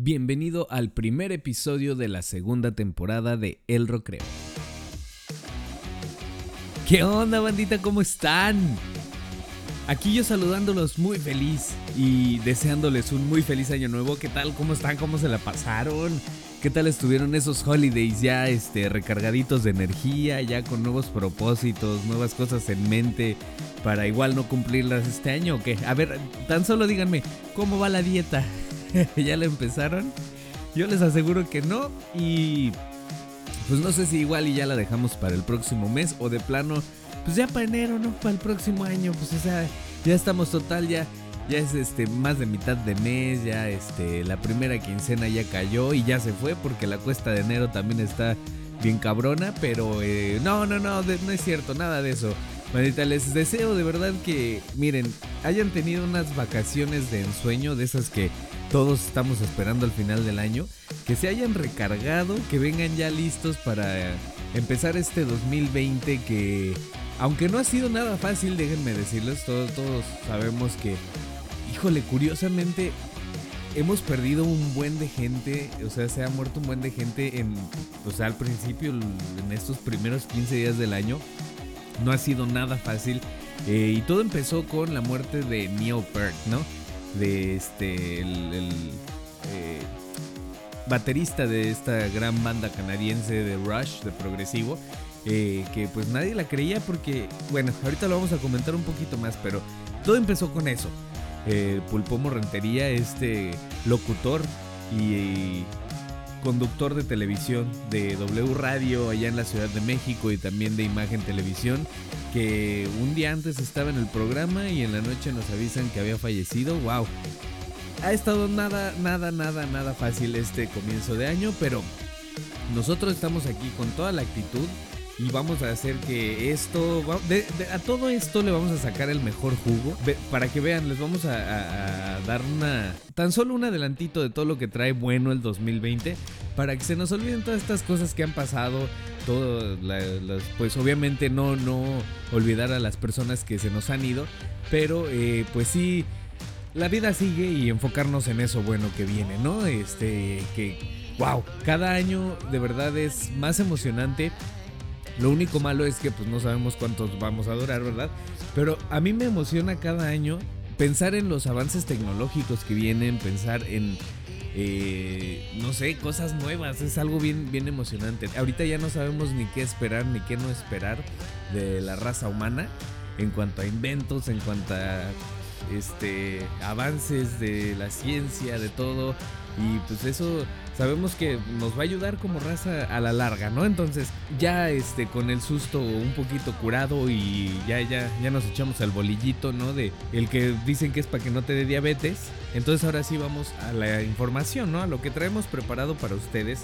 Bienvenido al primer episodio de la segunda temporada de El Rocreo. ¿Qué onda, bandita? ¿Cómo están? Aquí yo saludándolos muy feliz y deseándoles un muy feliz año nuevo. ¿Qué tal? ¿Cómo están? ¿Cómo se la pasaron? ¿Qué tal estuvieron esos holidays ya este, recargaditos de energía, ya con nuevos propósitos, nuevas cosas en mente para igual no cumplirlas este año o qué? A ver, tan solo díganme, ¿cómo va la dieta? ¿Ya la empezaron? Yo les aseguro que no y pues no sé si igual y ya la dejamos para el próximo mes o de plano pues ya para enero, ¿no? Para el próximo año, pues o sea, ya estamos total, ya, ya es este más de mitad de mes, ya este, la primera quincena ya cayó y ya se fue porque la cuesta de enero también está bien cabrona, pero eh, no, no, no, no es cierto, nada de eso. Manita, les deseo de verdad que, miren, hayan tenido unas vacaciones de ensueño, de esas que todos estamos esperando al final del año, que se hayan recargado, que vengan ya listos para empezar este 2020 que aunque no ha sido nada fácil, déjenme decirles, todos, todos sabemos que, híjole, curiosamente hemos perdido un buen de gente, o sea, se ha muerto un buen de gente en, o sea, al principio, en estos primeros 15 días del año, no ha sido nada fácil. Eh, y todo empezó con la muerte de Neil Peart, ¿no? De este, el, eh, baterista de esta gran banda canadiense de Rush, de progresivo. Eh, que pues nadie la creía porque, bueno, ahorita lo vamos a comentar un poquito más, pero todo empezó con eso. Eh, Pulpo Morrentería, este locutor y conductor de televisión de W Radio allá en la Ciudad de México y también de Imagen Televisión, que un día antes estaba en el programa y en la noche nos avisan que había fallecido. ¡Wow! Ha estado nada, nada, nada, nada fácil este comienzo de año, pero nosotros estamos aquí con toda la actitud y vamos a hacer que esto, a todo esto le vamos a sacar el mejor jugo. para que vean, les vamos a, dar una, tan solo un adelantito de todo lo que trae bueno el 2020, para que se nos olviden todas estas cosas que han pasado, todo, pues obviamente no, no olvidar a las personas que se nos han ido, pero eh, pues sí, la vida sigue y enfocarnos en eso bueno que viene, ¿no? Este, que, wow, cada año de verdad es más emocionante lo único malo es que pues no sabemos cuántos vamos a durar, ¿verdad? Pero a mí me emociona cada año pensar en los avances tecnológicos que vienen, pensar en, eh, no sé, cosas nuevas. Es algo bien, bien emocionante. Ahorita ya no sabemos ni qué esperar ni qué no esperar de la raza humana en cuanto a inventos, en cuanto a este, avances de la ciencia, de todo. Y pues eso sabemos que nos va a ayudar como raza a la larga, ¿no? Entonces, ya este con el susto un poquito curado y ya ya ya nos echamos al bolillito, ¿no? De el que dicen que es para que no te dé diabetes. Entonces, ahora sí vamos a la información, ¿no? A lo que traemos preparado para ustedes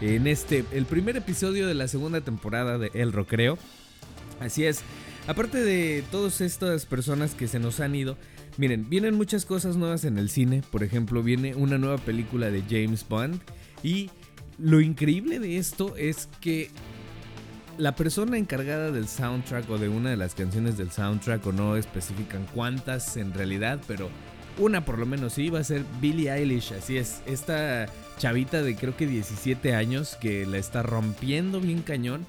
en este el primer episodio de la segunda temporada de El Rocreo. Así es. Aparte de todas estas personas que se nos han ido, miren, vienen muchas cosas nuevas en el cine. Por ejemplo, viene una nueva película de James Bond. Y lo increíble de esto es que la persona encargada del soundtrack o de una de las canciones del soundtrack, o no especifican cuántas en realidad, pero una por lo menos sí, va a ser Billie Eilish. Así es, esta chavita de creo que 17 años que la está rompiendo bien cañón,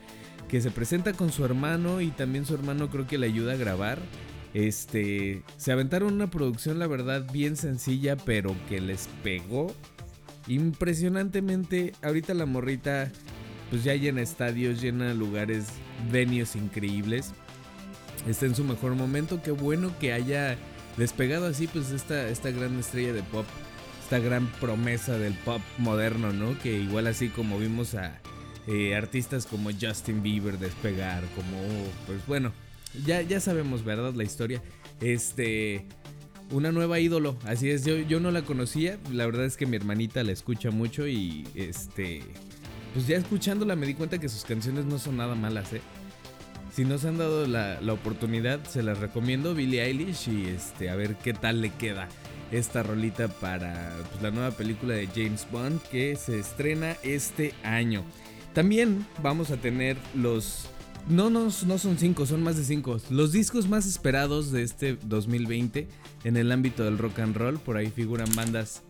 que se presenta con su hermano y también su hermano creo que le ayuda a grabar. Este, se aventaron una producción la verdad bien sencilla, pero que les pegó impresionantemente, ahorita la morrita pues ya llena estadios, llena lugares, venues increíbles. Está en su mejor momento, qué bueno que haya despegado así pues esta, esta gran estrella de pop, esta gran promesa del pop moderno, ¿no? Que igual así como vimos a eh, artistas como Justin Bieber despegar, como pues bueno, ya, ya sabemos, ¿verdad? La historia. Este, una nueva ídolo. Así es, yo, yo no la conocía. La verdad es que mi hermanita la escucha mucho y este. Pues ya escuchándola me di cuenta que sus canciones no son nada malas, ¿eh? Si no se han dado la, oportunidad, se las recomiendo, Billie Eilish, y este, a ver qué tal le queda esta rolita para pues, la nueva película de James Bond que se estrena este año. También vamos a tener los no, no, no son cinco, son más de cinco. Los discos más esperados de este 2020 en el ámbito del rock and roll. Por ahí figuran bandas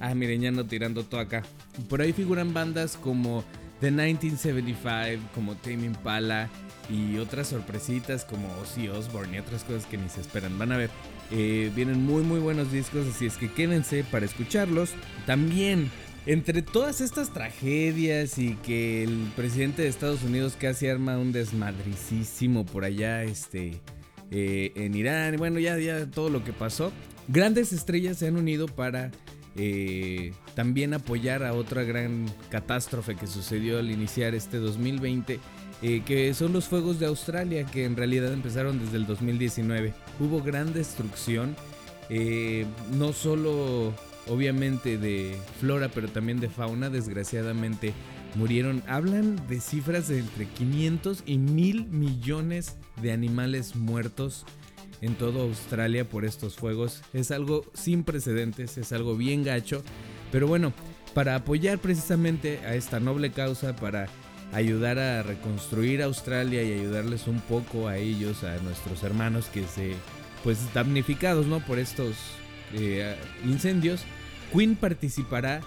Ah, miren, ya no tirando todo acá. Por ahí figuran bandas como The 1975, como Tame Impala y otras sorpresitas como Ozzy Osbourne y otras cosas que ni se esperan. Van a ver, eh, vienen muy muy buenos discos, así es que quédense para escucharlos. También, entre todas estas tragedias y que el presidente de Estados Unidos casi arma un desmadricísimo por allá, este, eh, en Irán, y bueno, ya, ya todo lo que pasó, grandes estrellas se han unido para eh, también apoyar a otra gran catástrofe que sucedió al iniciar este 2020, eh, que son los fuegos de Australia, que en realidad empezaron desde el 2019. Hubo gran destrucción, no solo obviamente de flora, pero también de fauna, desgraciadamente murieron. Hablan de cifras de entre 500 y 1000 millones de animales muertos en toda Australia por estos fuegos. Es algo sin precedentes, es algo bien gacho. Pero bueno, para apoyar precisamente a esta noble causa, para ayudar a reconstruir Australia y ayudarles un poco a ellos, a nuestros hermanos que se, pues damnificados, ¿no? Por estos eh, incendios, Queen participará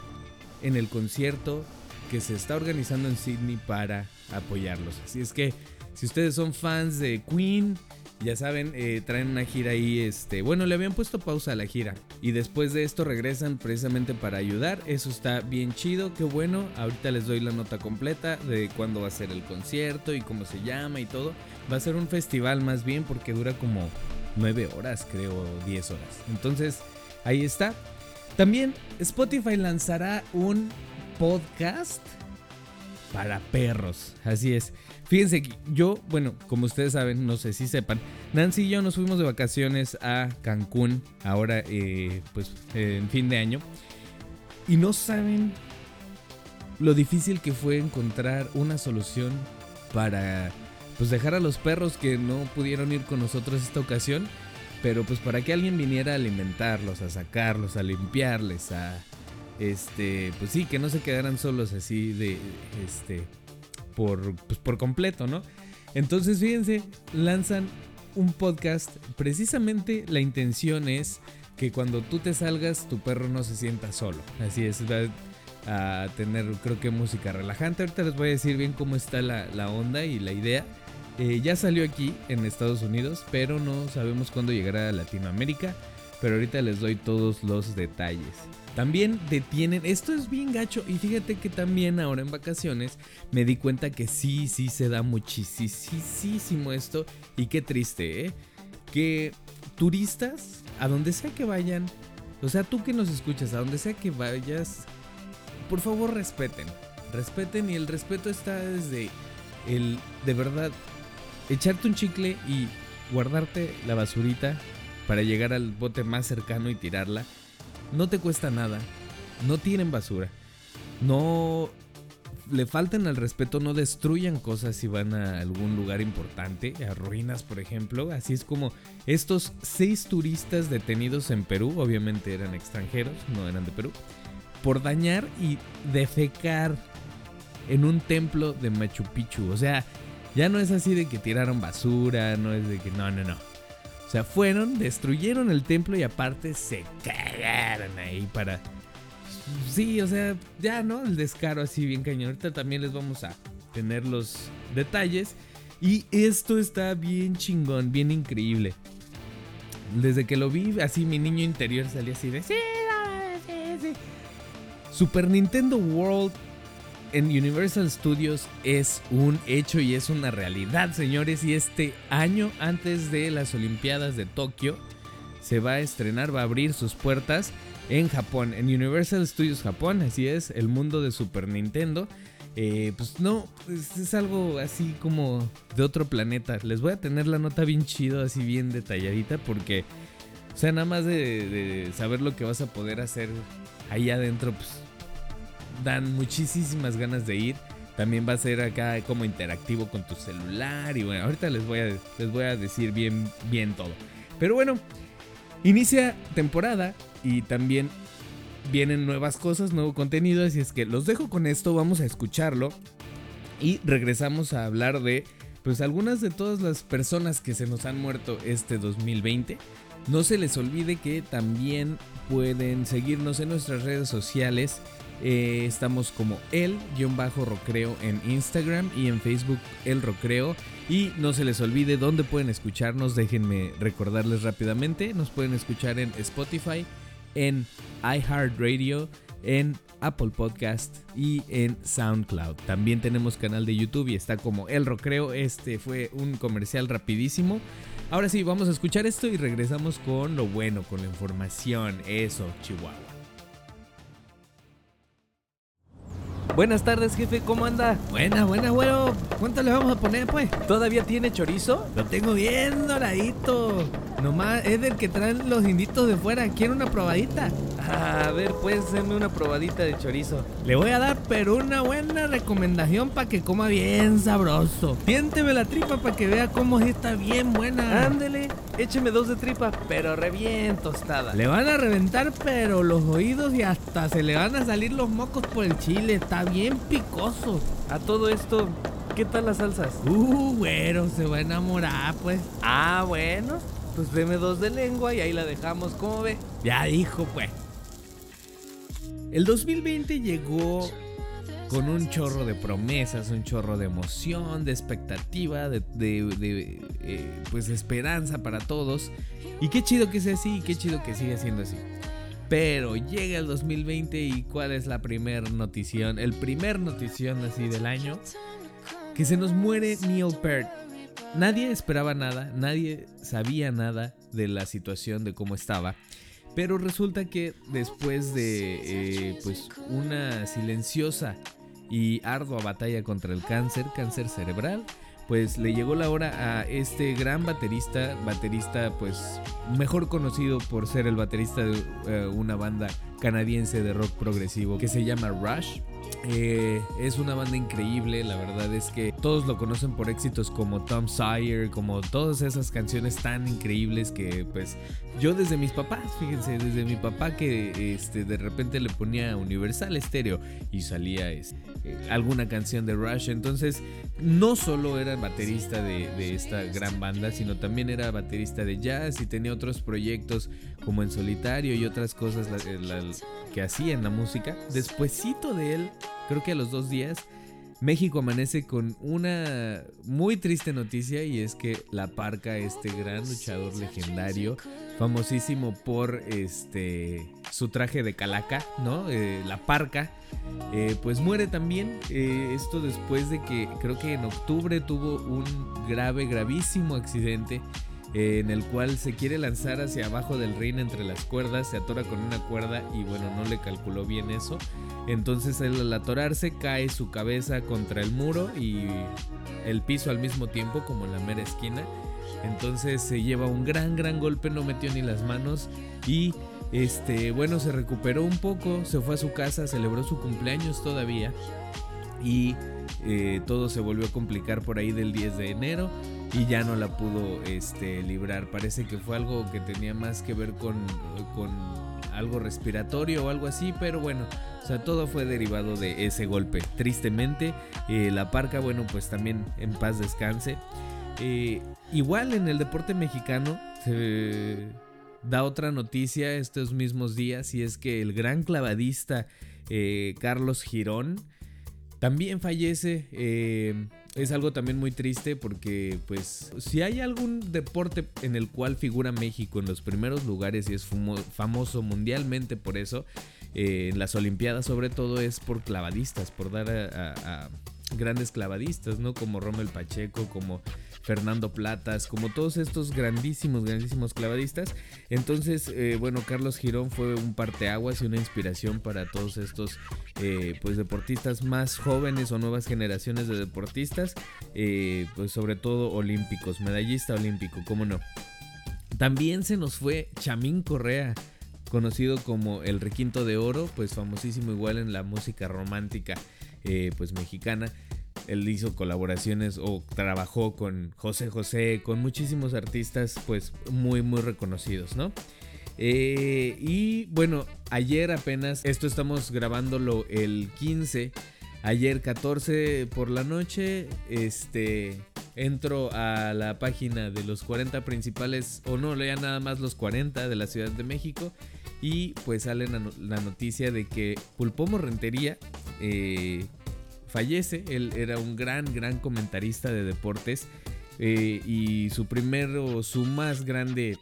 en el concierto que se está organizando en Sydney para apoyarlos. Así es que si ustedes son fans de Queen, ya saben, eh, traen una gira ahí, este, bueno, le habían puesto pausa a la gira y después de esto regresan precisamente para ayudar. Eso está bien chido, qué bueno. Ahorita les doy la nota completa de cuándo va a ser el concierto y cómo se llama y todo. Va a ser un festival más bien porque dura como 9 horas, creo, 10 horas. Entonces, ahí está. También Spotify lanzará un podcast para perros. Así es. Fíjense, yo, bueno, como ustedes saben, no sé si sepan, Nancy y yo nos fuimos de vacaciones a Cancún, ahora, eh, pues, en fin de año. Y no saben lo difícil que fue encontrar una solución para, pues, dejar a los perros que no pudieron ir con nosotros esta ocasión. Pero pues para que alguien viniera a alimentarlos, a sacarlos, a limpiarles, a este, pues sí, que no se quedaran solos así de, este, por, pues por completo, ¿no? Entonces, fíjense, lanzan un podcast. Precisamente la intención es que cuando tú te salgas, tu perro no se sienta solo. Así es, va a tener, creo que música relajante. Ahorita les voy a decir bien cómo está la, onda y la idea. Eh, ya salió aquí en Estados Unidos, pero no sabemos cuándo llegará a Latinoamérica. Pero ahorita les doy todos los detalles. También detienen, esto es bien gacho y fíjate que también ahora en vacaciones me di cuenta que sí, sí se da muchísimo esto y qué triste, ¿eh? Que turistas, a donde sea que vayan, o sea, tú que nos escuchas, a donde sea que vayas, por favor respeten, respeten y el respeto está desde el, de verdad, echarte un chicle y guardarte la basurita para llegar al bote más cercano y tirarla no te cuesta nada. No tienen basura. No le falten al respeto, no destruyan cosas si van a algún lugar importante, a ruinas por ejemplo. Así es como estos seis turistas detenidos en Perú, obviamente eran extranjeros, no eran de Perú, por dañar y defecar en un templo de Machu Picchu. O sea, ya no es así de que tiraron basura, no es de que no, no, no. O sea, fueron, destruyeron el templo y aparte se cagaron ahí para... Sí, o sea, ya, ¿no? El descaro así bien cañón. Ahorita también les vamos a tener los detalles. Y esto está bien chingón, bien increíble. Desde que lo vi, así mi niño interior salía así de... Sí, sí, sí. Super Nintendo World en Universal Studios es un hecho y es una realidad, señores. Y este año, antes de las Olimpiadas de Tokio, se va a estrenar, va a abrir sus puertas en Japón, en Universal Studios Japón. Así es, el mundo de Super Nintendo. Eh, pues no, es, algo así como de otro planeta. Les voy a tener la nota bien chido, así bien detalladita, porque, o sea, nada más de, de saber lo que vas a poder hacer ahí adentro, pues dan muchísimas ganas de ir. También va a ser acá como interactivo con tu celular. Y bueno, ahorita les voy a, les voy a decir bien, bien todo. Pero bueno, inicia temporada y también vienen nuevas cosas, nuevo contenido. Así es que los dejo con esto, vamos a escucharlo. Y regresamos a hablar de pues algunas de todas las personas que se nos han muerto este 2020. No se les olvide que también pueden seguirnos en nuestras redes sociales. Eh, estamos como el-rocreo en Instagram y en Facebook el rocreo. Y no se les olvide dónde pueden escucharnos. Déjenme recordarles rápidamente. Nos pueden escuchar en Spotify, en iHeartRadio, en Apple Podcast y en SoundCloud. También tenemos canal de YouTube y está como El Rocreo. Este fue un comercial rapidísimo. Ahora sí, vamos a escuchar esto y regresamos con lo bueno, con la información. Eso, Chihuahua. Buenas tardes, jefe, ¿cómo anda? Buena, buena, bueno. ¿Cuánto le vamos a poner, pues? ¿Todavía tiene chorizo? Lo tengo bien doradito. Nomás es del que traen los inditos de fuera. ¿Quiere una probadita? A ver, pues, hacerme una probadita de chorizo. Le voy a dar, pero una buena recomendación para que coma bien sabroso. Siénteme la tripa para que vea cómo está bien buena. Ándele, écheme dos de tripa, pero re bien tostada. Le van a reventar, pero los oídos y hasta se le van a salir los mocos por el chile. Está bien picoso. A todo esto, ¿qué tal las salsas? Uh, güero, se va a enamorar, pues. Ah, bueno, pues deme dos de lengua y ahí la dejamos, ¿cómo ve? Ya dijo, pues. El 2020 llegó con un chorro de promesas, un chorro de emoción, de expectativa, de, eh, pues esperanza para todos. Y qué chido que sea así, y qué chido que siga siendo así. Pero llega el 2020 y ¿cuál es la primer notición? El primer notición así del año. Que se nos muere Neil Peart. Nadie esperaba nada, nadie sabía nada de la situación, de cómo estaba. Pero resulta que después de eh, pues una silenciosa y ardua batalla contra el cáncer, cáncer cerebral, pues le llegó la hora a este gran baterista, baterista pues mejor conocido por ser el baterista de eh, una banda canadiense de rock progresivo que se llama Rush. Eh, es una banda increíble, la verdad es que todos lo conocen por éxitos como Tom Sawyer, como todas esas canciones tan increíbles que pues yo desde mis papás, fíjense, desde mi papá que este, de repente le ponía Universal Estéreo y salía este, eh, alguna canción de Rush, entonces no solo era baterista de, esta gran banda, sino también era baterista de jazz y tenía otros proyectos como en solitario y otras cosas que hacía en la música. Despuésito de él, creo que a los dos días, México amanece con una muy triste noticia y es que La Parca, este gran luchador legendario, famosísimo por este su traje de calaca, ¿no? Eh, la Parca, eh, pues muere también. Eh, esto después de que creo que en octubre tuvo un grave, gravísimo accidente eh, en el cual se quiere lanzar hacia abajo del ring entre las cuerdas, se atora con una cuerda y bueno, no le calculó bien eso. Entonces al atorarse cae su cabeza contra el muro y el piso al mismo tiempo como en la mera esquina. Entonces se lleva un gran, gran golpe, no metió ni las manos y este, bueno, se recuperó un poco, se fue a su casa, celebró su cumpleaños todavía y eh, todo se volvió a complicar por ahí del 10 de enero y ya no la pudo este, librar. Parece que fue algo que tenía más que ver con, con algo respiratorio o algo así, pero bueno, o sea, todo fue derivado de ese golpe. Tristemente, eh, la parca, bueno, pues también en paz descanse. Eh, igual en el deporte mexicano se da otra noticia estos mismos días y es que el gran clavadista eh, Carlos Girón también fallece. Es algo también muy triste porque pues si hay algún deporte en el cual figura México en los primeros lugares y es famoso mundialmente por eso, eh, en las Olimpiadas sobre todo es por clavadistas, por dar a- a grandes clavadistas, ¿no? Como Rommel Pacheco, como Fernando Platas, como todos estos grandísimos, grandísimos clavadistas. Entonces, eh, bueno, Carlos Girón fue un parteaguas y una inspiración para todos estos eh, pues deportistas más jóvenes o nuevas generaciones de deportistas, eh, pues sobre todo olímpicos, medallista olímpico, cómo no. También se nos fue Chamín Correa, conocido como el Requinto de Oro, pues famosísimo igual en la música romántica pues mexicana. Él hizo colaboraciones o trabajó con José José, con muchísimos artistas pues muy muy reconocidos, ¿no? Eh, y bueno, ayer apenas, esto estamos grabándolo el 15, ayer 14 por la noche, este, entro a la página de los 40 principales, o no, lea nada más los 40 de la Ciudad de México, y pues sale la, noticia de que Pulpomo Rentería eh, fallece. Él era un gran, gran comentarista de deportes. Eh, y su primero, su más grande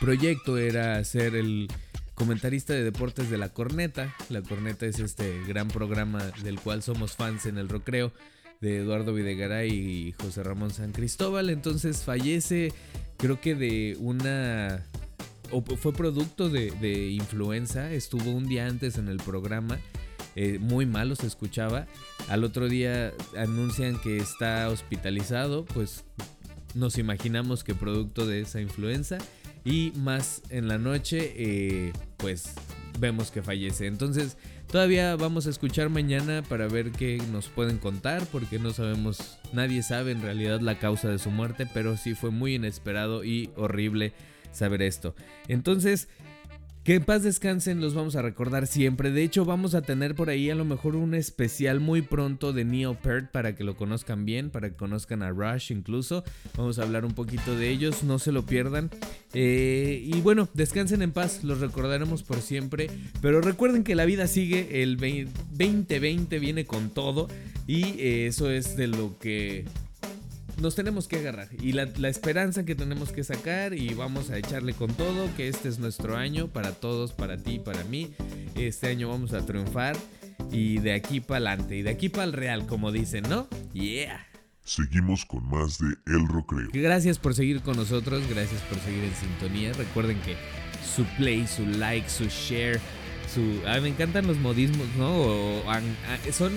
proyecto era ser el comentarista de deportes de La Corneta. La Corneta es este gran programa del cual somos fans en el recreo de Eduardo Videgaray y José Ramón San Cristóbal. Entonces fallece, creo que de una... o fue producto de, influenza, estuvo un día antes en el programa. Eh, muy malo se escuchaba. Al otro día anuncian que está hospitalizado, pues nos imaginamos que producto de esa influenza. Y más en la noche, eh, pues vemos que fallece. Entonces, todavía vamos a escuchar mañana para ver qué nos pueden contar, porque no sabemos, nadie sabe en realidad la causa de su muerte, pero sí fue muy inesperado y horrible saber esto. Entonces, que en paz descansen, los vamos a recordar siempre. De hecho, vamos a tener por ahí a lo mejor un especial muy pronto de Neil Peart para que lo conozcan bien, para que conozcan a Rush incluso. Vamos a hablar un poquito de ellos, no se lo pierdan. Eh, y bueno, descansen en paz, los recordaremos por siempre. Pero recuerden que la vida sigue, el 2020 viene con todo. Y eh, eso es de lo que nos tenemos que agarrar y la, esperanza que tenemos que sacar y vamos a echarle con todo, que este es nuestro año para todos, para ti, para mí. Este año vamos a triunfar y de aquí para adelante y de aquí para el real, como dicen, ¿no? Yeah. Seguimos con más de El Rocreo. Gracias por seguir con nosotros, gracias por seguir en sintonía. Recuerden que su play, su like, su share, su... Ah, me encantan los modismos, ¿no? son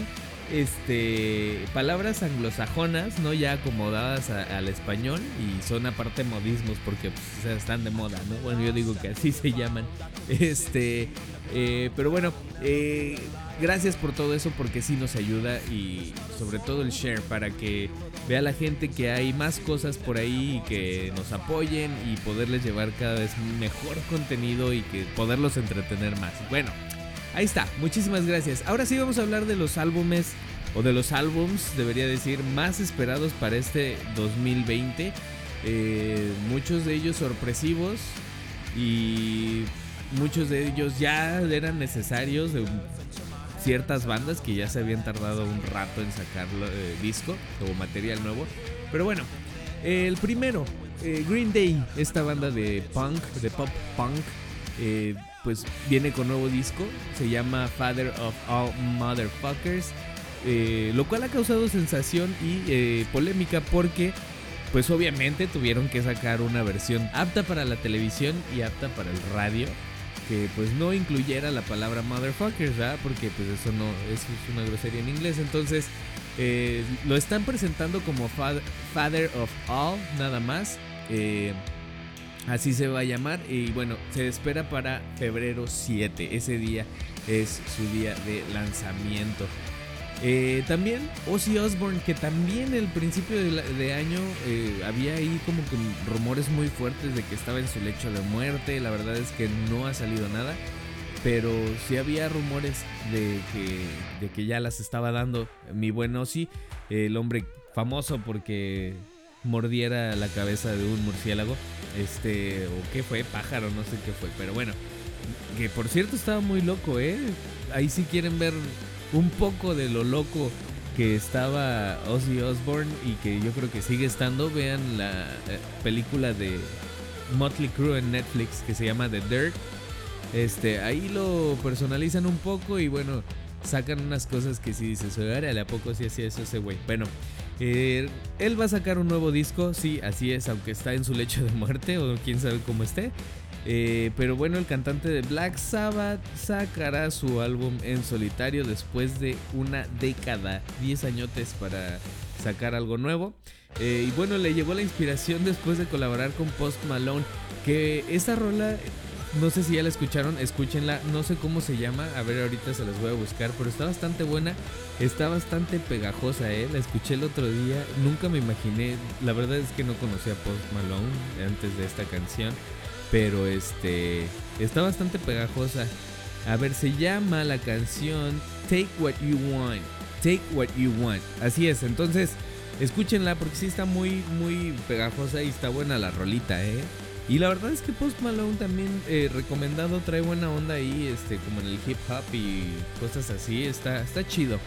este palabras anglosajonas, ¿no? Ya acomodadas al español y son aparte modismos porque pues, están de moda, ¿no? Bueno, yo digo que así se llaman. Este, eh, pero bueno, eh, gracias por todo eso porque sí nos ayuda y sobre todo el share para que vea la gente que hay más cosas por ahí y que nos apoyen y poderles llevar cada vez mejor contenido y que poderlos entretener más. Bueno. Ahí está, muchísimas gracias. Ahora sí vamos a hablar de los álbumes, o de los álbums, debería decir, más esperados para este 2020. Eh, muchos de ellos sorpresivos y muchos de ellos ya eran necesarios de ciertas bandas que ya se habían tardado un rato en sacar eh, disco o material nuevo. Pero bueno, el primero, eh, Green Day, esta banda de punk, de pop punk pues viene con nuevo disco, se llama Father of All Motherfuckers, eh, lo cual ha causado sensación y eh, polémica porque pues obviamente tuvieron que sacar una versión apta para la televisión y apta para el radio que pues no incluyera la palabra motherfuckers, ¿verdad? Porque pues eso no es una grosería en inglés, entonces eh, lo están presentando como Father of All nada más. Así se va a llamar y bueno, se espera para febrero 7. Ese día es su día de lanzamiento. Eh, también Ozzy Osbourne, que también el principio de, año eh, había ahí como que rumores muy fuertes de que estaba en su lecho de muerte. La verdad es que no ha salido nada. Pero sí había rumores de que, de que ya las estaba dando mi buen Ozzy, el hombre famoso porque mordiera la cabeza de un murciélago. Este, o qué fue, pájaro, no sé qué fue. Pero bueno, que por cierto estaba muy loco, ¿eh? Ahí sí quieren ver un poco de lo loco que estaba Ozzy Osbourne y que yo creo que sigue estando. Vean la eh, película de Motley Crue en Netflix que se llama The Dirt. Este, ahí lo personalizan un poco y bueno, sacan unas cosas que si dices, oye, ¿a poco sí hacía eso ese güey? Bueno, eh, él va a sacar un nuevo disco, sí, así es, aunque está en su lecho de muerte o quién sabe cómo esté. Eh, pero bueno, el cantante de Black Sabbath sacará su álbum en solitario después de una década, 10 añotes para sacar algo nuevo. Eh, y bueno, le llegó la inspiración después de colaborar con Post Malone, que esta rola no sé si ya la escucharon, escúchenla. No sé cómo se llama. A ver, ahorita se las voy a buscar. Pero está bastante buena. Está bastante pegajosa, ¿eh? La escuché el otro día. Nunca me imaginé. La verdad es que no conocía a Post Malone antes de esta canción. Pero este. Está bastante pegajosa. A ver, se llama la canción Take What You Want. Take What You Want. Así es. Entonces, Escúchenla porque sí está muy, muy pegajosa y está buena la rolita, ¿eh? Y la verdad es que Post Malone también eh, recomendado trae buena onda ahí, este, como en el hip hop y cosas así, está, está chido.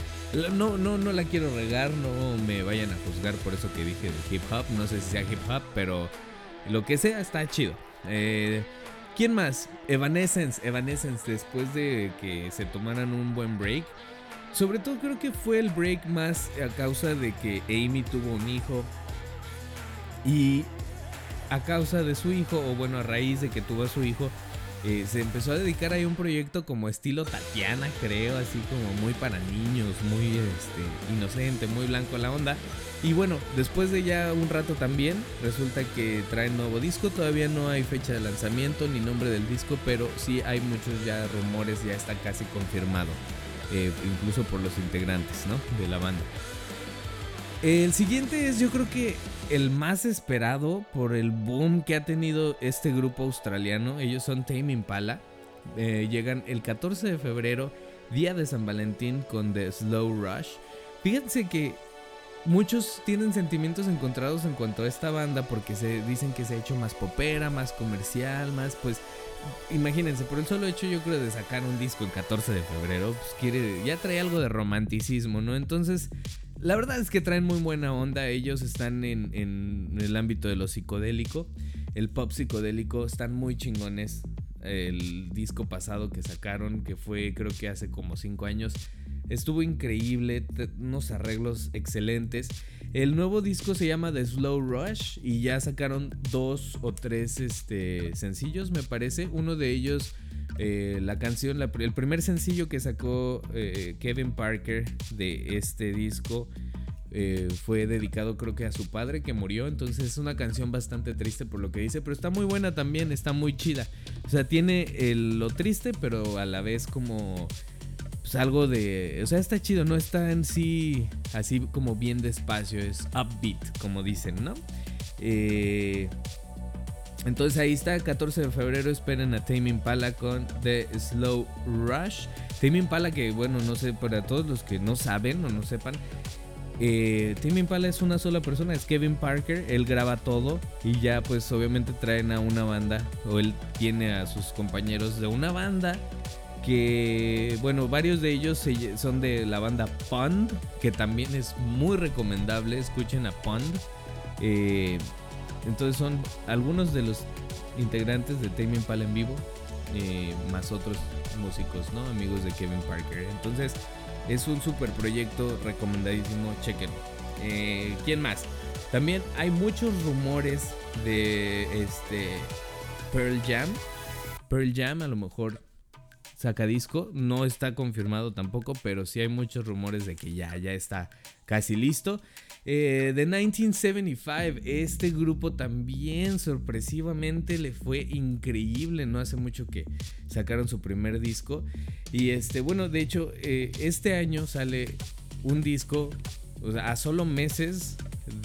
No, no, no la quiero regar, no me vayan a juzgar por eso que dije de hip hop, no sé si sea hip hop, pero lo que sea está chido. Eh, ¿Quién más? Evanescence, Evanescence, después de que se tomaran un buen break. Sobre todo creo que fue el break más a causa de que Amy tuvo un hijo. Y a causa de su hijo, o bueno, a raíz de que tuvo a su hijo, eh, se empezó a dedicar ahí un proyecto como estilo Tatiana, creo, así como muy para niños, muy este, inocente, muy blanco la onda. Y bueno, después de ya un rato también, resulta que trae nuevo disco. Todavía no hay fecha de lanzamiento ni nombre del disco, pero sí hay muchos ya rumores, ya está casi confirmado. Eh, incluso por los integrantes ¿no? de la banda. El siguiente es yo creo que el más esperado por el boom que ha tenido este grupo australiano. Ellos son Tame Impala. Eh, llegan el 14 de febrero, día de San Valentín, con The Slow Rush. Fíjense que muchos tienen sentimientos encontrados en cuanto a esta banda porque se dicen que se ha hecho más popera, más comercial, más pues imagínense, por el solo hecho yo creo de sacar un disco el 14 de febrero, pues quiere ya trae algo de romanticismo, ¿no? Entonces la verdad es que traen muy buena onda. Ellos están en, el ámbito de lo psicodélico. El pop psicodélico están muy chingones. El disco pasado que sacaron, que fue creo que hace como 5 años, estuvo increíble. Unos arreglos excelentes. El nuevo disco se llama The Slow Rush y ya sacaron dos o tres este, sencillos, me parece. Uno de ellos eh, la canción, el primer sencillo que sacó eh, Kevin Parker de este disco eh, fue dedicado creo que a su padre que murió. Entonces es una canción bastante triste por lo que dice, pero está muy buena también, está muy chida. O sea, tiene lo triste, pero a la vez como pues, algo de... O sea, está chido, no está en sí así como bien despacio, es upbeat, como dicen, ¿no? Eh... Entonces ahí está, 14 de febrero esperen a Tame Impala con The Slow Rush. Tame Impala que bueno, no sé, para todos los que no saben o no sepan, eh, Tame Impala es una sola persona, es Kevin Parker, él graba todo y ya pues obviamente traen a una banda o él tiene a sus compañeros de una banda que bueno, varios de ellos son de la banda Pond, que también es muy recomendable, escuchen a Pond. Eh, entonces son algunos de los integrantes de Tame Impala en vivo, eh, más otros músicos, ¿no? Amigos de Kevin Parker. Entonces es un super proyecto recomendadísimo, chequen. Eh, ¿Quién más? También hay muchos rumores de este Pearl Jam. Pearl Jam a lo mejor saca disco, no está confirmado tampoco, pero sí hay muchos rumores de que ya, ya está casi listo. Eh, de 1975, este grupo también sorpresivamente le fue increíble, no hace mucho que sacaron su primer disco. Y este, bueno, de hecho, eh, este año sale un disco a solo meses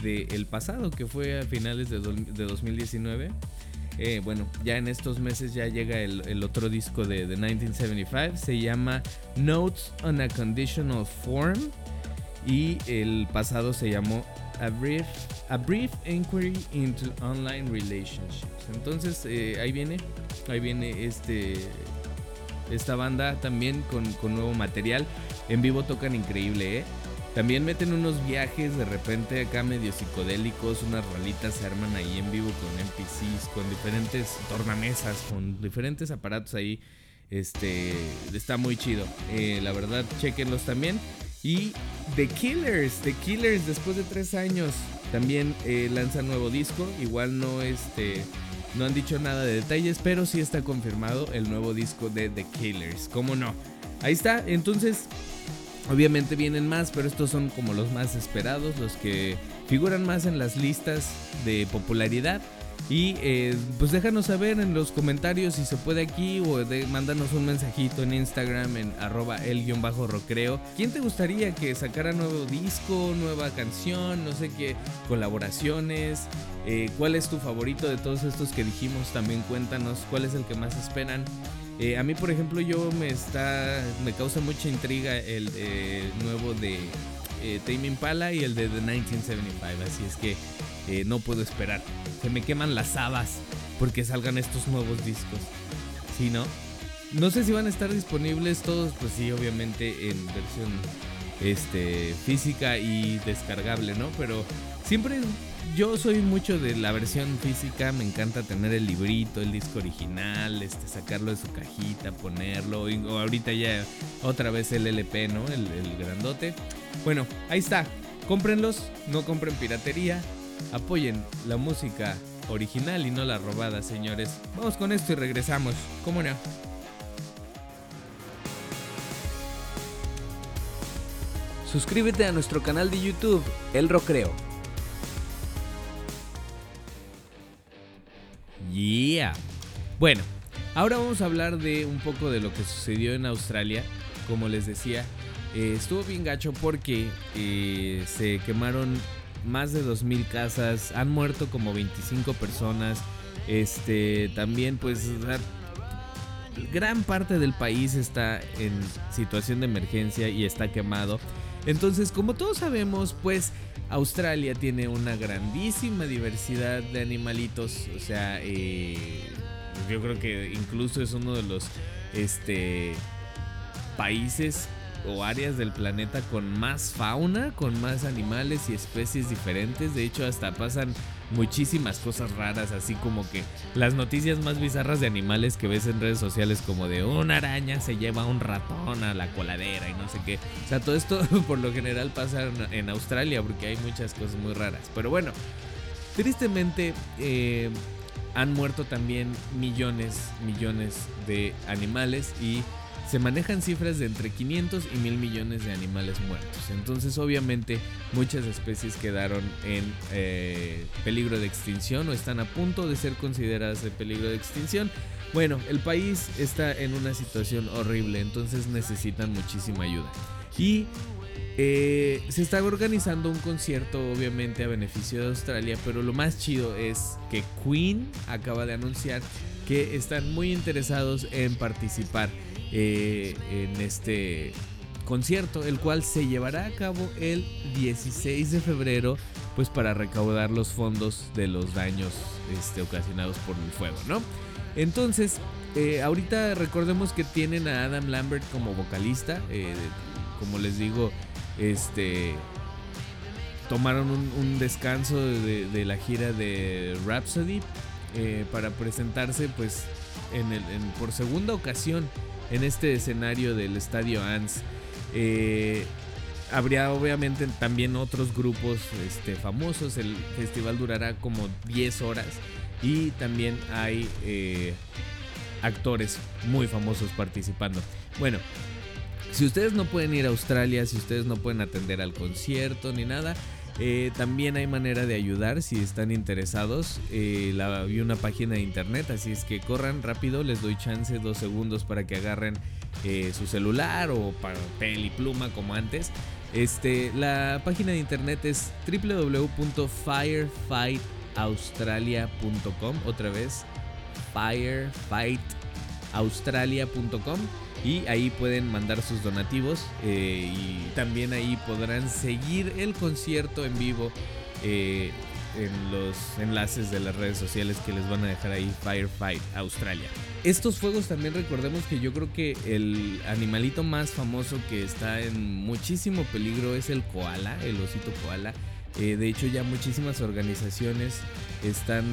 del pasado, que fue a finales de, 2019. Eh, bueno, ya en estos meses ya llega el, otro disco de, de 1975, se llama Notes on a Conditional Form y el pasado se llamó A Brief, a brief Inquiry into Online Relationships. Entonces eh, ahí viene, ahí viene este, esta banda también con, con, nuevo material. En vivo tocan increíble, ¿eh? También meten unos viajes de repente acá medio psicodélicos, unas rolitas se arman ahí en vivo con NPCs, con diferentes tornamesas, con diferentes aparatos ahí. Este está muy chido. Eh, la verdad, chequenlos también. Y The Killers, The Killers después de tres años también eh, lanza nuevo disco. Igual no, este, no han dicho nada de detalles, pero sí está confirmado el nuevo disco de The Killers. ¿Cómo no? Ahí está, entonces obviamente vienen más, pero estos son como los más esperados, los que figuran más en las listas de popularidad. Y eh, pues déjanos saber en los comentarios si se puede aquí o de, mándanos un mensajito en Instagram en arroba el-rocreo. ¿Quién te gustaría que sacara nuevo disco, nueva canción, no sé qué, colaboraciones? Eh, ¿Cuál es tu favorito de todos estos que dijimos? También cuéntanos cuál es el que más esperan. Eh, a mí, por ejemplo, yo me está, me causa mucha intriga el nuevo de eh, Tame Impala y el de The 1975. Así es que eh, no puedo esperar. Se me queman las habas porque salgan estos nuevos discos. ¿Sí, no? No sé si van a estar disponibles todos, pues sí, obviamente en versión este, física y descargable, ¿no? Pero siempre yo soy mucho de la versión física, me encanta tener el librito, el disco original, este, sacarlo de su cajita, ponerlo, o ahorita ya otra vez el LP, ¿no? El, el grandote. Bueno, ahí está, cómprenlos, no compren piratería, apoyen la música original y no la robada, señores. Vamos con esto y regresamos, ¿cómo no? Suscríbete a nuestro canal de YouTube, El Rocreo. Yeah. Bueno, ahora vamos a hablar de un poco de lo que sucedió en Australia. Como les decía, eh, estuvo bien gacho porque eh, se quemaron más de 2.000 casas, han muerto como 25 personas. Este, también pues gran parte del país está en situación de emergencia y está quemado. Entonces, como todos sabemos, pues Australia tiene una grandísima diversidad de animalitos. O sea, eh, yo creo que incluso es uno de los este, países o áreas del planeta con más fauna, con más animales y especies diferentes. De hecho, hasta pasan muchísimas cosas raras, así como que las noticias más bizarras de animales que ves en redes sociales, como de una araña se lleva un ratón a la coladera y no sé qué. O sea, todo esto por lo general pasa en Australia porque hay muchas cosas muy raras. Pero bueno, tristemente... Eh, han muerto también millones, millones de animales y se manejan cifras de entre 500 y 1000 millones de animales muertos. Entonces obviamente muchas especies quedaron en eh, peligro de extinción o están a punto de ser consideradas en peligro de extinción. Bueno, el país está en una situación horrible, entonces necesitan muchísima ayuda. Y eh, se está organizando un concierto, obviamente, a beneficio de Australia, pero lo más chido es que Queen acaba de anunciar que están muy interesados en participar eh, en este concierto, el cual se llevará a cabo el 16 de febrero, pues para recaudar los fondos de los daños este, ocasionados por el fuego, ¿no? Entonces, eh, ahorita recordemos que tienen a Adam Lambert como vocalista, eh, como les digo, este tomaron un, descanso de, la gira de Rhapsody para presentarse pues en el, por segunda ocasión en este escenario del estadio ANS. Eh, habría obviamente también otros grupos este, famosos. El festival durará como 10 horas. Y también hay eh, actores muy famosos participando. Bueno, si ustedes no pueden ir a Australia, si ustedes no pueden atender al concierto ni nada, eh, también hay manera de ayudar si están interesados. Eh, la, vi una página de internet, así es que corran rápido. Les doy chance dos segundos para que agarren eh, su celular o papel y pluma como antes. Este, la página de internet es www.firefightaustralia.com. Otra vez, firefightaustralia.com y ahí pueden mandar sus donativos eh, y también ahí podrán seguir el concierto en vivo eh, en los enlaces de las redes sociales que les van a dejar ahí Firefight Australia. Estos fuegos también recordemos que yo creo que el animalito más famoso que está en muchísimo peligro es el koala, el osito koala. Eh, de hecho ya muchísimas organizaciones están,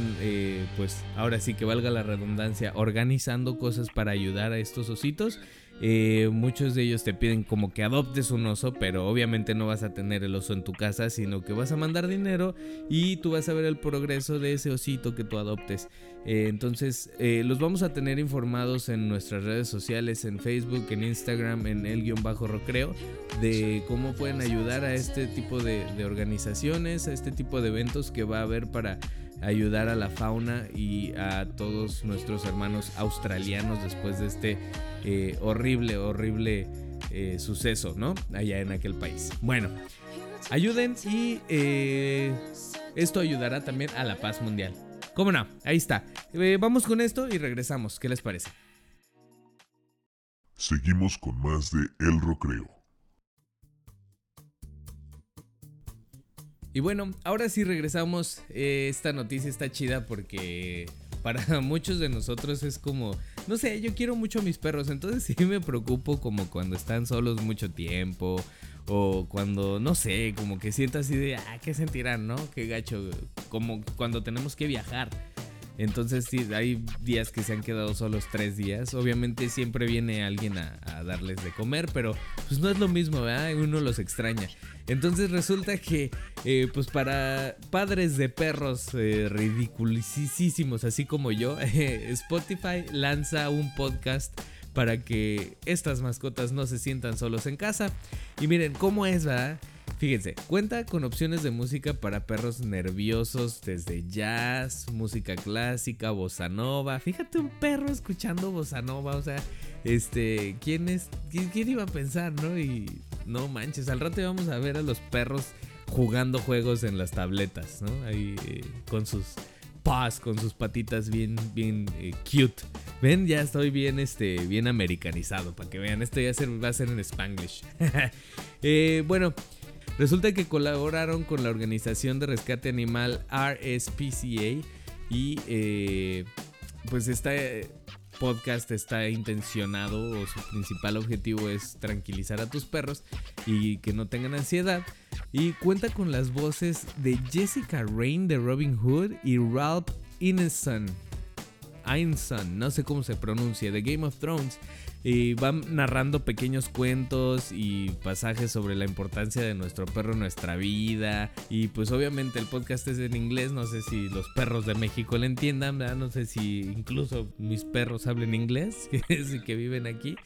pues ahora sí que valga la redundancia, organizando cosas para ayudar a estos ositos. Eh, muchos de ellos te piden como que adoptes un oso, pero obviamente no vas a tener el oso en tu casa, sino que vas a mandar dinero y tú vas a ver el progreso de ese osito que tú adoptes. Eh, entonces, eh, los vamos a tener informados en nuestras redes sociales, en Facebook, en Instagram, en el guion bajo rocreo, de cómo pueden ayudar a este tipo de organizaciones, a este tipo de eventos que va a haber para ayudar a la fauna y a todos nuestros hermanos australianos después de este eh, horrible, horrible eh, suceso, ¿no? Allá en aquel país. Bueno, ayuden y eh, esto ayudará también a la paz mundial. ¿Cómo no? Ahí está. vamos con esto y regresamos. ¿Qué les parece? Seguimos con más de El Rocreo. Y bueno, ahora sí regresamos. Eh, esta noticia está chida porque para muchos de nosotros es como, no sé, yo quiero mucho a mis perros, entonces sí me preocupo como cuando están solos mucho tiempo o cuando, no sé, como que siento así de, ah, ¿qué sentirán, no? Qué gacho, como cuando tenemos que viajar. Entonces sí, hay días que se han quedado solos tres días. Obviamente siempre viene alguien a, darles de comer, pero pues no es lo mismo, ¿verdad? Uno los extraña. Entonces resulta que, eh, pues para padres de perros eh, así como yo, Spotify lanza un podcast para que estas mascotas no se sientan solos en casa. Y miren cómo es, ¿verdad? Fíjense, cuenta con opciones de música para perros nerviosos desde jazz, música clásica, bossa nova. Fíjate un perro escuchando bossa nova, o sea, este, ¿quién es? ¿Quién, iba a pensar, no? Y no manches, al rato vamos a ver a los perros jugando juegos en las tabletas, ¿no? Ahí eh, con sus paws, con sus patitas bien, bien eh, cute. Ven, ya estoy bien, este, bien americanizado, para que vean, esto ya va a ser en Spanglish. eh, bueno. Resulta que colaboraron con la organización de rescate animal RSPCA y eh, pues este podcast está intencionado o su principal objetivo es tranquilizar a tus perros y que no tengan ansiedad. Y cuenta con las voces de Jessica Rain de Robin Hood y Ralph Ineson. Einson, no sé cómo se pronuncia, de Game of Thrones. Y van narrando pequeños cuentos y pasajes sobre la importancia de nuestro perro en nuestra vida. Y pues obviamente el podcast es en inglés, no sé si los perros de México le entiendan, no sé si incluso mis perros hablen inglés, que viven aquí.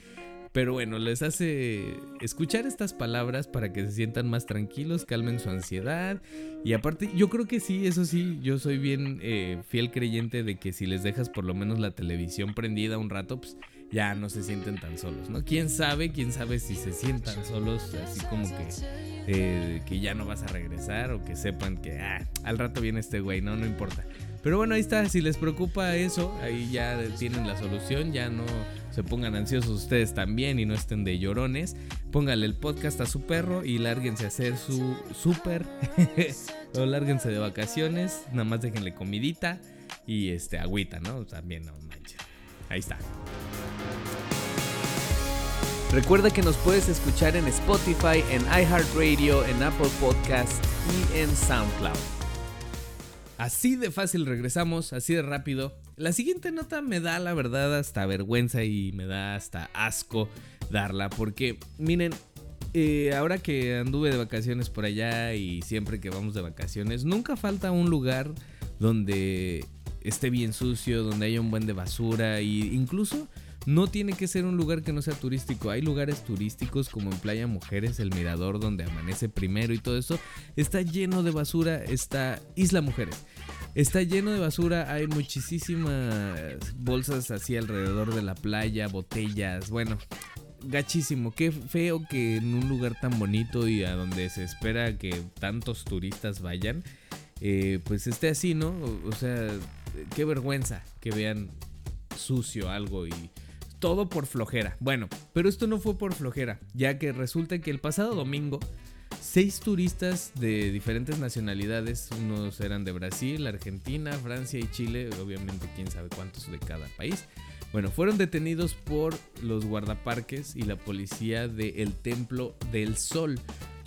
Pero bueno, les hace escuchar estas palabras para que se sientan más tranquilos, calmen su ansiedad. Y aparte, yo creo que sí, eso sí, yo soy bien eh, fiel creyente de que si les dejas por lo menos la televisión prendida un rato, pues ya no se sienten tan solos, ¿no? ¿Quién sabe? ¿Quién sabe si se sientan solos así como que, eh, que ya no vas a regresar o que sepan que ah, al rato viene este güey, no, no importa. Pero bueno, ahí está, si les preocupa eso, ahí ya tienen la solución, ya no se pongan ansiosos ustedes también y no estén de llorones. Póngale el podcast a su perro y lárguense a hacer su súper o lárguense de vacaciones, nada más déjenle comidita y este agüita, ¿no? También no manches. Ahí está. Recuerda que nos puedes escuchar en Spotify, en iHeartRadio, en Apple Podcast y en SoundCloud. Así de fácil regresamos, así de rápido. La siguiente nota me da la verdad hasta vergüenza y me da hasta asco darla porque miren, eh, ahora que anduve de vacaciones por allá y siempre que vamos de vacaciones, nunca falta un lugar donde esté bien sucio, donde haya un buen de basura e incluso no tiene que ser un lugar que no sea turístico. Hay lugares turísticos como en Playa Mujeres, el Mirador, donde amanece primero y todo eso. Está lleno de basura. Está Isla Mujeres. Está lleno de basura, hay muchísimas bolsas así alrededor de la playa, botellas, bueno, gachísimo, qué feo que en un lugar tan bonito y a donde se espera que tantos turistas vayan, eh, pues esté así, ¿no? o sea, qué vergüenza que vean sucio algo y todo por flojera. Bueno, pero esto no fue por flojera, ya que resulta que el pasado domingo, seis turistas de diferentes nacionalidades, unos eran de Brasil, Argentina, Francia y Chile, obviamente quién sabe cuántos de cada país, bueno, fueron detenidos por los guardaparques y la policía del Templo del Sol,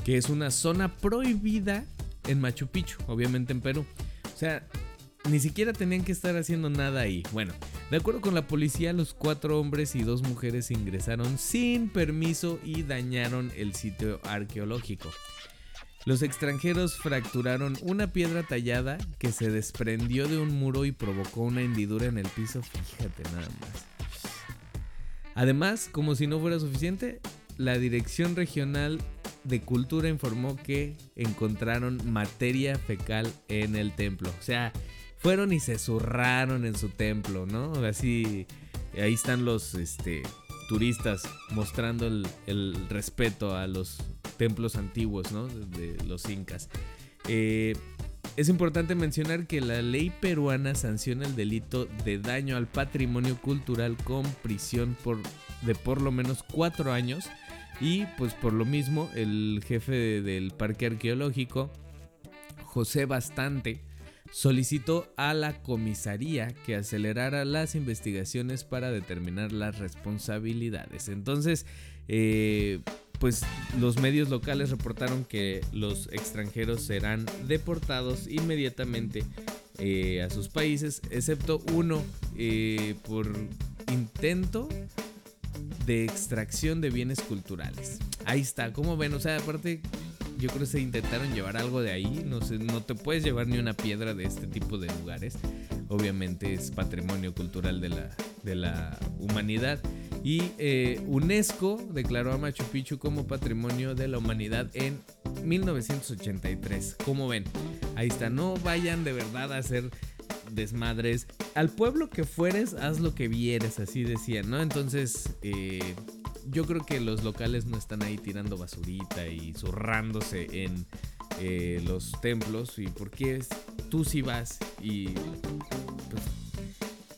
que es una zona prohibida en Machu Picchu, obviamente en Perú. O sea, ni siquiera tenían que estar haciendo nada ahí. Bueno, de acuerdo con la policía, los cuatro hombres y dos mujeres ingresaron sin permiso y dañaron el sitio arqueológico. Los extranjeros fracturaron una piedra tallada que se desprendió de un muro y provocó una hendidura en el piso. Fíjate nada más. Además, como si no fuera suficiente, la Dirección Regional de Cultura informó que encontraron materia fecal en el templo. O sea, fueron y se zurraron en su templo, ¿no? Así, ahí están los este, turistas mostrando el, respeto a los templos antiguos, ¿no? De, los incas. Eh, es importante mencionar que la ley peruana sanciona el delito de daño al patrimonio cultural con prisión por, de por lo menos cuatro años. Y pues por lo mismo el jefe del parque arqueológico José Bastante, solicitó a la comisaría que acelerara las investigaciones para determinar las responsabilidades. Entonces, eh, pues los medios locales reportaron que los extranjeros serán deportados inmediatamente eh, a sus países, excepto uno eh, por intento de extracción de bienes culturales. Ahí está, como ven, o sea, aparte yo creo que se intentaron llevar algo de ahí. No, sé, no te puedes llevar ni una piedra de este tipo de lugares. Obviamente es patrimonio cultural de la, de la humanidad. Y eh, UNESCO declaró a Machu Picchu como patrimonio de la humanidad en 1983. Como ven, ahí está. No vayan de verdad a hacer desmadres. Al pueblo que fueres, haz lo que vieres, así decían, ¿no? Entonces, eh, yo creo que los locales no están ahí tirando basurita y zurrándose en eh, los templos. ¿Y porque tú sí vas y pues,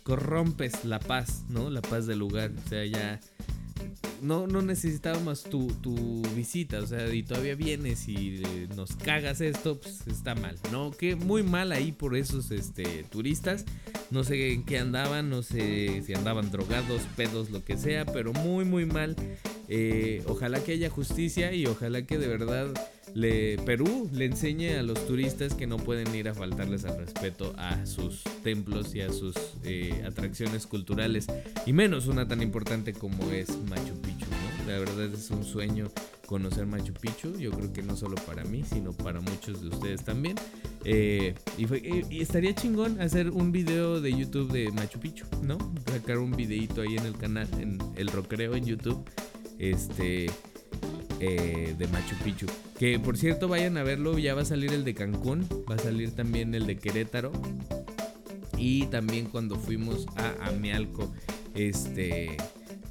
corrompes la paz, ¿no? La paz del lugar. O sea, ya no, no necesitábamos tu, tu, visita, o sea, y todavía vienes y eh, nos cagas esto, pues está mal, ¿no? Que muy mal ahí por esos este, turistas, no sé en qué andaban, no sé si andaban drogados, pedos, lo que sea, pero muy, muy mal. Eh, ojalá que haya justicia y ojalá que de verdad Perú le enseñe a los turistas que no pueden ir a faltarles al respeto a sus templos y a sus eh, atracciones culturales, y menos una tan importante como es Machu Picchu. ¿no? La verdad es un sueño conocer Machu Picchu, yo creo que no solo para mí, sino para muchos de ustedes también. Eh, y, estaría chingón hacer un video de YouTube de Machu Picchu, ¿no? Sacar un videito ahí en el canal, en el Rocreo en YouTube. Este eh, de Machu Picchu. Que por cierto, vayan a verlo, ya va a salir el de Cancún, va a salir también el de Querétaro. Y también cuando fuimos a Amialco, este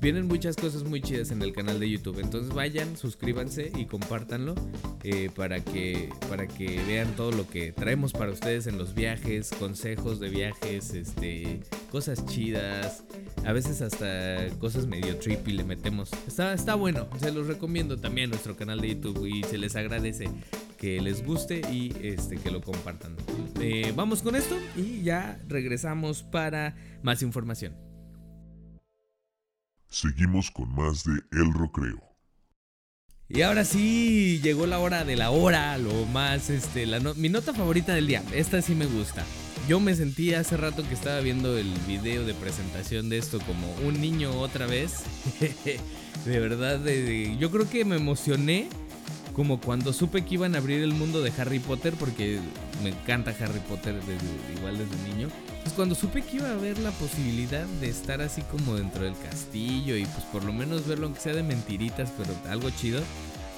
Vienen muchas cosas muy chidas en el canal de YouTube. Entonces vayan, suscríbanse y compártanlo eh, para, que, para que vean todo lo que traemos para ustedes en los viajes, consejos de viajes, este, cosas chidas. A veces hasta cosas medio trippy le metemos. Está, está bueno, se los recomiendo también nuestro canal de YouTube y se les agradece que les guste y este, que lo compartan. Eh, vamos con esto y ya regresamos para más información. Seguimos con más de El Rocreo. Y ahora sí, llegó la hora de la hora, lo más, este, la mi nota favorita del día. Esta sí me gusta. Yo me sentí hace rato que estaba viendo el video de presentación de esto como un niño otra vez. de verdad, yo creo que me emocioné como cuando supe que iban a abrir el mundo de Harry Potter, porque me encanta Harry Potter igual desde niño. Pues cuando supe que iba a haber la posibilidad de estar así como dentro del castillo y pues por lo menos verlo aunque sea de mentiritas, pero algo chido,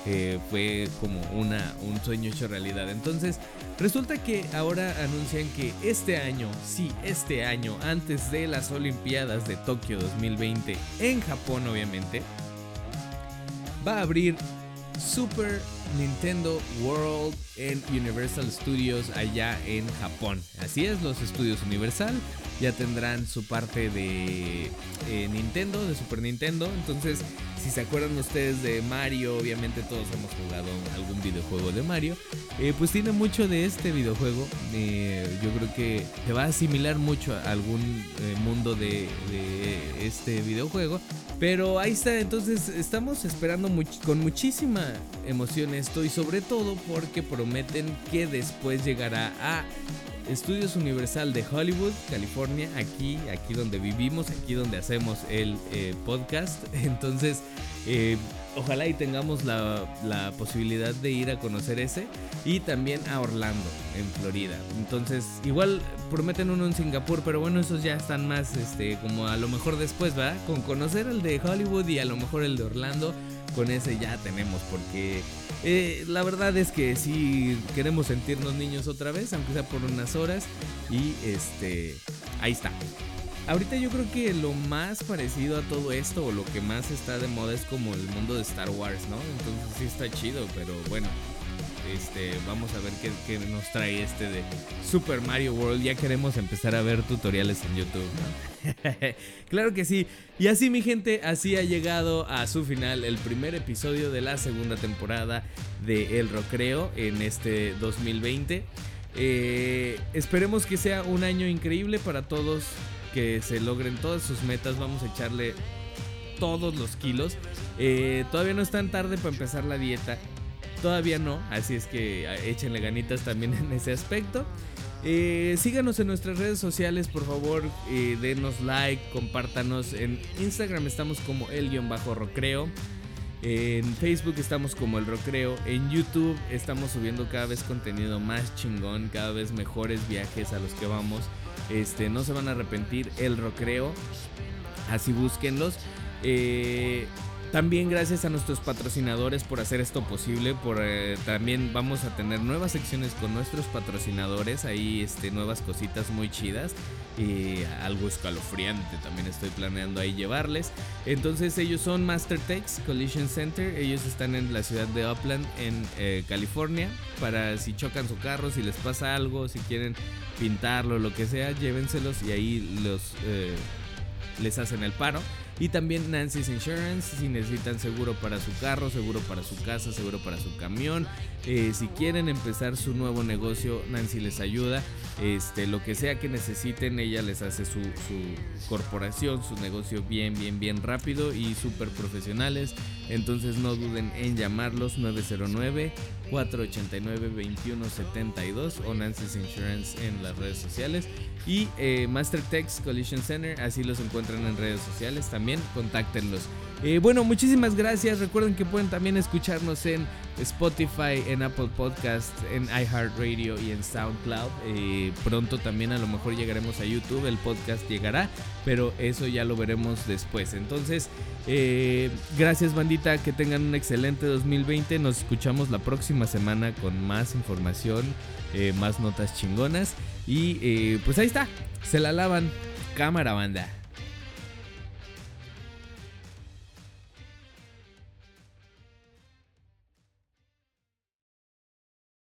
eh, fue como una, un sueño hecho realidad. Entonces, resulta que ahora anuncian que este año, sí, este año, antes de las Olimpiadas de Tokio 2020, en Japón obviamente, va a abrir Super Nintendo World en Universal Studios allá en Japón. Así es, los estudios Universal ya tendrán su parte de eh, Nintendo, de Super Nintendo. Entonces, si se acuerdan ustedes de Mario, obviamente todos hemos jugado algún videojuego de Mario. Eh, pues tiene mucho de este videojuego. Eh, yo creo que se va a asimilar mucho a algún mundo de, de este videojuego. Pero ahí está, entonces estamos esperando con muchísima emoción esto y sobre todo porque prometen que después llegará a Estudios Universal de Hollywood, California, aquí, aquí donde vivimos, aquí donde hacemos el eh, podcast. Entonces, eh, ojalá y tengamos la, la, posibilidad de ir a conocer ese y también a Orlando, en Florida. Entonces, igual prometen uno en Singapur, pero bueno, esos ya están más, este, como a lo mejor después, ¿va? Con conocer el de Hollywood y a lo mejor el de Orlando, con ese ya tenemos, porque eh, la verdad es que sí queremos sentirnos niños otra vez, aunque sea por unas horas, y este, ahí está. Ahorita yo creo que lo más parecido a todo esto o lo que más está de moda es como el mundo de Star Wars, ¿no? Entonces sí está chido, pero bueno, este, vamos a ver qué, nos trae este de Super Mario World. Ya queremos empezar a ver tutoriales en YouTube, claro que sí. Y así mi gente, así ha llegado a su final el primer episodio de la segunda temporada de El Rocreo en este 2020. Eh, esperemos que sea un año increíble para todos, que se logren todas sus metas. Vamos a echarle todos los kilos. Eh, todavía no es tan tarde para empezar la dieta. Todavía no, así es que ah, échenle ganitas también en ese aspecto. Eh, síganos en nuestras redes sociales, por favor, eh, denos like, compártanos. En Instagram estamos como el-rocreo. En Facebook estamos como el Rocreo. En YouTube estamos subiendo cada vez contenido más chingón, cada vez mejores viajes a los que vamos. Este, no se van a arrepentir, el Rocreo. Así búsquenlos. Eh, también gracias a nuestros patrocinadores por hacer esto posible. Por eh, también vamos a tener nuevas secciones con nuestros patrocinadores. Ahí este, nuevas cositas muy chidas. Y algo escalofriante también estoy planeando ahí llevarles. Entonces ellos son MasterTex Collision Center. Ellos están en la ciudad de Upland en eh, California. Para si chocan su carro, si les pasa algo, si quieren pintarlo, lo que sea, llévenselos y ahí los eh, les hacen el paro. Y también Nancy's Insurance, si necesitan seguro para su carro, seguro para su casa, seguro para su camión. Eh, si quieren empezar su nuevo negocio, Nancy les ayuda. Este, lo que sea que necesiten, ella les hace su, su corporación, su negocio bien, bien, bien rápido y súper profesionales. Entonces no duden en llamarlos 909 489-2172 o Nancy's Insurance en las redes sociales. Y eh, MasterTex Collision Center, así los encuentran en redes sociales también, contáctenlos. Eh, bueno, muchísimas gracias. Recuerden que pueden también escucharnos en Spotify, en Apple Podcast, en iHeartRadio y en SoundCloud. Eh, pronto también a lo mejor llegaremos a YouTube, el podcast llegará, pero eso ya lo veremos después. Entonces, eh, gracias bandita, que tengan un excelente 2020. Nos escuchamos la próxima semana con más información, más notas chingonas. Y pues ahí está, se la lavan. Cámara banda.